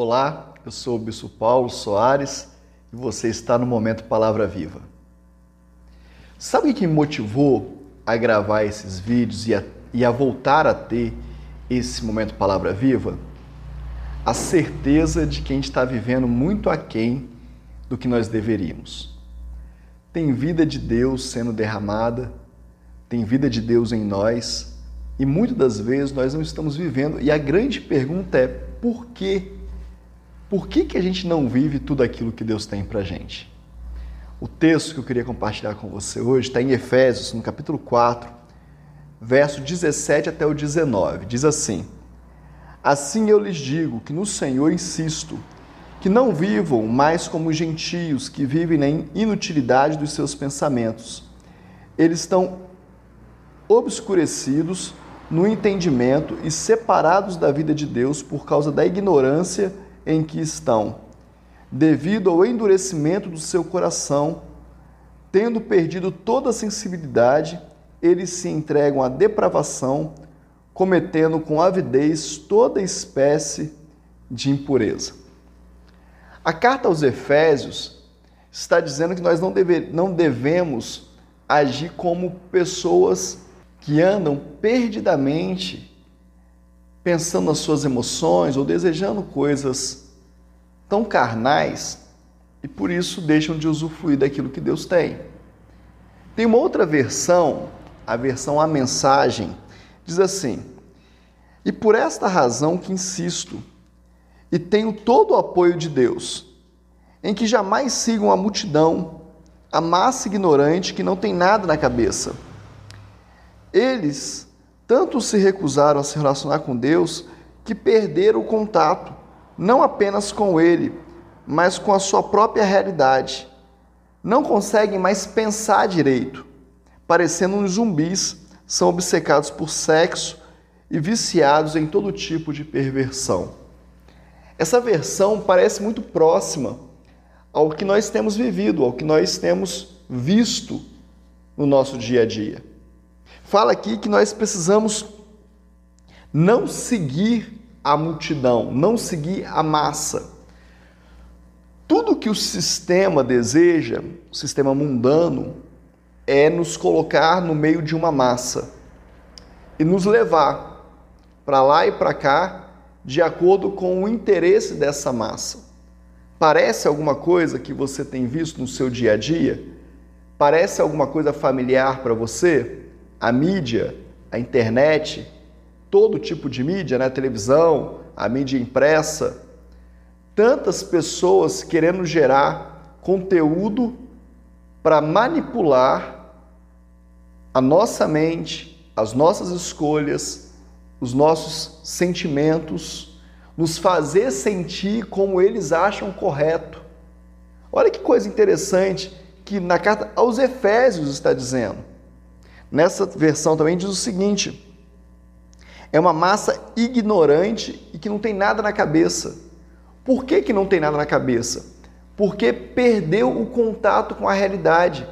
Olá, eu sou o Bispo Paulo Soares e você está no Momento Palavra Viva. Sabe o que me motivou a gravar esses vídeos e a, e a voltar a ter esse Momento Palavra Viva? A certeza de que a gente está vivendo muito aquém do que nós deveríamos. Tem vida de Deus sendo derramada, tem vida de Deus em nós e muitas das vezes nós não estamos vivendo. E a grande pergunta é por quê? Por que, que a gente não vive tudo aquilo que Deus tem para gente? O texto que eu queria compartilhar com você hoje está em Efésios, no capítulo 4, verso 17 até o 19. Diz assim: Assim eu lhes digo que no Senhor insisto, que não vivam mais como gentios que vivem na inutilidade dos seus pensamentos. Eles estão obscurecidos no entendimento e separados da vida de Deus por causa da ignorância em que estão, devido ao endurecimento do seu coração, tendo perdido toda a sensibilidade, eles se entregam à depravação, cometendo com avidez toda espécie de impureza. A carta aos Efésios está dizendo que nós não, deve, não devemos agir como pessoas que andam perdidamente pensando nas suas emoções ou desejando coisas tão carnais e por isso deixam de usufruir daquilo que Deus tem. Tem uma outra versão, a versão A Mensagem, diz assim: E por esta razão que insisto, e tenho todo o apoio de Deus, em que jamais sigam a multidão, a massa ignorante que não tem nada na cabeça eles tanto se recusaram a se relacionar com Deus que perderam o contato, não apenas com Ele, mas com a sua própria realidade. Não conseguem mais pensar direito, parecendo uns zumbis, são obcecados por sexo e viciados em todo tipo de perversão. Essa versão parece muito próxima ao que nós temos vivido, ao que nós temos visto no nosso dia a dia fala aqui que nós precisamos não seguir a multidão, não seguir a massa. Tudo que o sistema deseja, o sistema mundano, é nos colocar no meio de uma massa e nos levar para lá e para cá de acordo com o interesse dessa massa. Parece alguma coisa que você tem visto no seu dia a dia? Parece alguma coisa familiar para você? A mídia, a internet, todo tipo de mídia, né? a televisão, a mídia impressa, tantas pessoas querendo gerar conteúdo para manipular a nossa mente, as nossas escolhas, os nossos sentimentos, nos fazer sentir como eles acham correto. Olha que coisa interessante que na carta aos Efésios está dizendo. Nessa versão também diz o seguinte: é uma massa ignorante e que não tem nada na cabeça. Por que, que não tem nada na cabeça? Porque perdeu o contato com a realidade,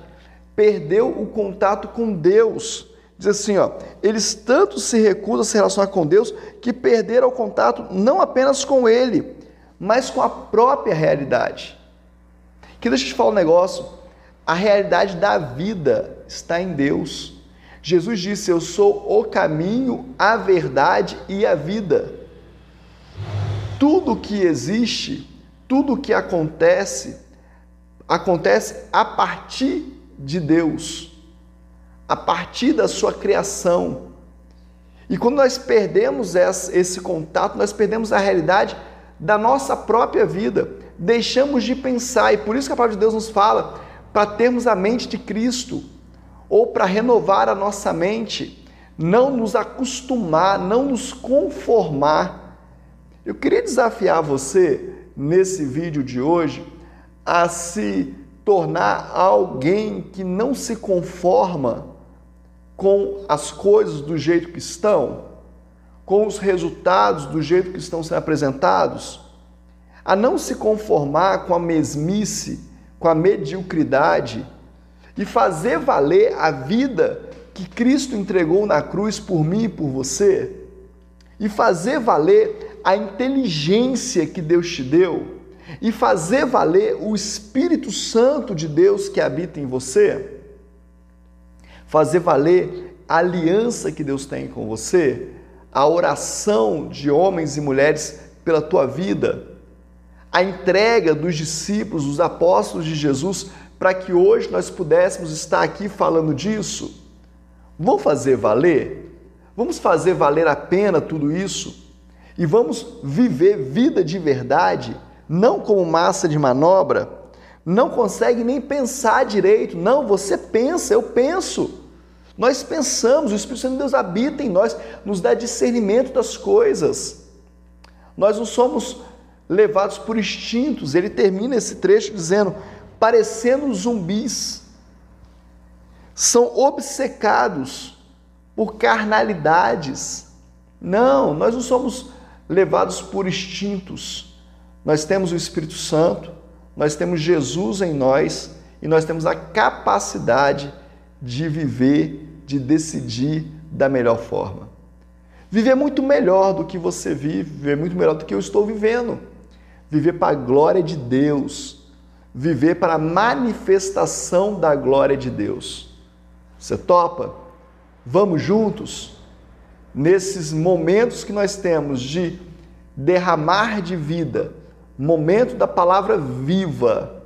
perdeu o contato com Deus. Diz assim, ó, eles tanto se recusam a se relacionar com Deus que perderam o contato não apenas com Ele, mas com a própria realidade. Que deixa eu te falar um negócio, a realidade da vida está em Deus. Jesus disse: Eu sou o caminho, a verdade e a vida. Tudo que existe, tudo que acontece, acontece a partir de Deus, a partir da sua criação. E quando nós perdemos esse contato, nós perdemos a realidade da nossa própria vida, deixamos de pensar, e por isso que a palavra de Deus nos fala para termos a mente de Cristo ou para renovar a nossa mente, não nos acostumar, não nos conformar. Eu queria desafiar você nesse vídeo de hoje a se tornar alguém que não se conforma com as coisas do jeito que estão, com os resultados do jeito que estão sendo apresentados, a não se conformar com a mesmice, com a mediocridade e fazer valer a vida que Cristo entregou na cruz por mim e por você, e fazer valer a inteligência que Deus te deu e fazer valer o Espírito Santo de Deus que habita em você? Fazer valer a aliança que Deus tem com você? A oração de homens e mulheres pela tua vida? A entrega dos discípulos, dos apóstolos de Jesus, para que hoje nós pudéssemos estar aqui falando disso? Vamos fazer valer? Vamos fazer valer a pena tudo isso? E vamos viver vida de verdade? não como massa de manobra, não consegue nem pensar direito. Não, você pensa, eu penso. Nós pensamos, o Espírito Santo de Deus habita em nós, nos dá discernimento das coisas. Nós não somos levados por instintos. Ele termina esse trecho dizendo: parecendo zumbis, são obcecados por carnalidades. Não, nós não somos levados por instintos. Nós temos o Espírito Santo, nós temos Jesus em nós e nós temos a capacidade de viver, de decidir da melhor forma. Viver muito melhor do que você vive, viver muito melhor do que eu estou vivendo. Viver para a glória de Deus, viver para a manifestação da glória de Deus. Você topa? Vamos juntos? Nesses momentos que nós temos de derramar de vida, momento da palavra viva,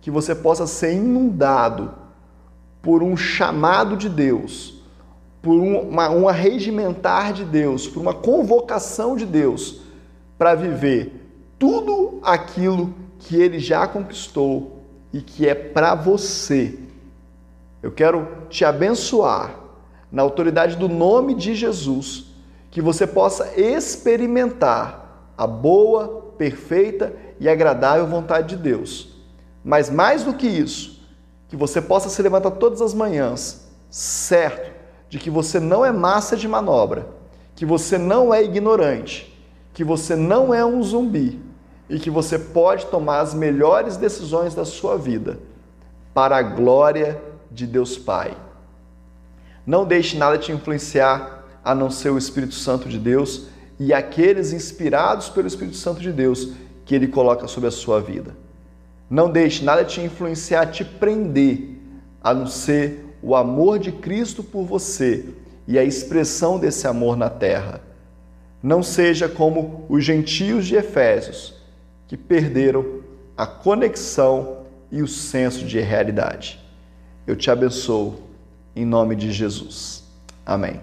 que você possa ser inundado por um chamado de Deus, por uma, um arregimentar de Deus, por uma convocação de Deus para viver tudo aquilo que Ele já conquistou e que é para você. Eu quero te abençoar na autoridade do nome de Jesus, que você possa experimentar a boa, perfeita e agradável vontade de Deus. Mas mais do que isso, que você possa se levantar todas as manhãs, certo de que você não é massa de manobra, que você não é ignorante, que você não é um zumbi e que você pode tomar as melhores decisões da sua vida para a glória de Deus Pai. Não deixe nada te influenciar a não ser o Espírito Santo de Deus e aqueles inspirados pelo Espírito Santo de Deus que ele coloca sobre a sua vida. Não deixe nada te influenciar, te prender, a não ser o amor de Cristo por você e a expressão desse amor na terra. Não seja como os gentios de Efésios, que perderam a conexão e o senso de realidade. Eu te abençoo em nome de Jesus. Amém.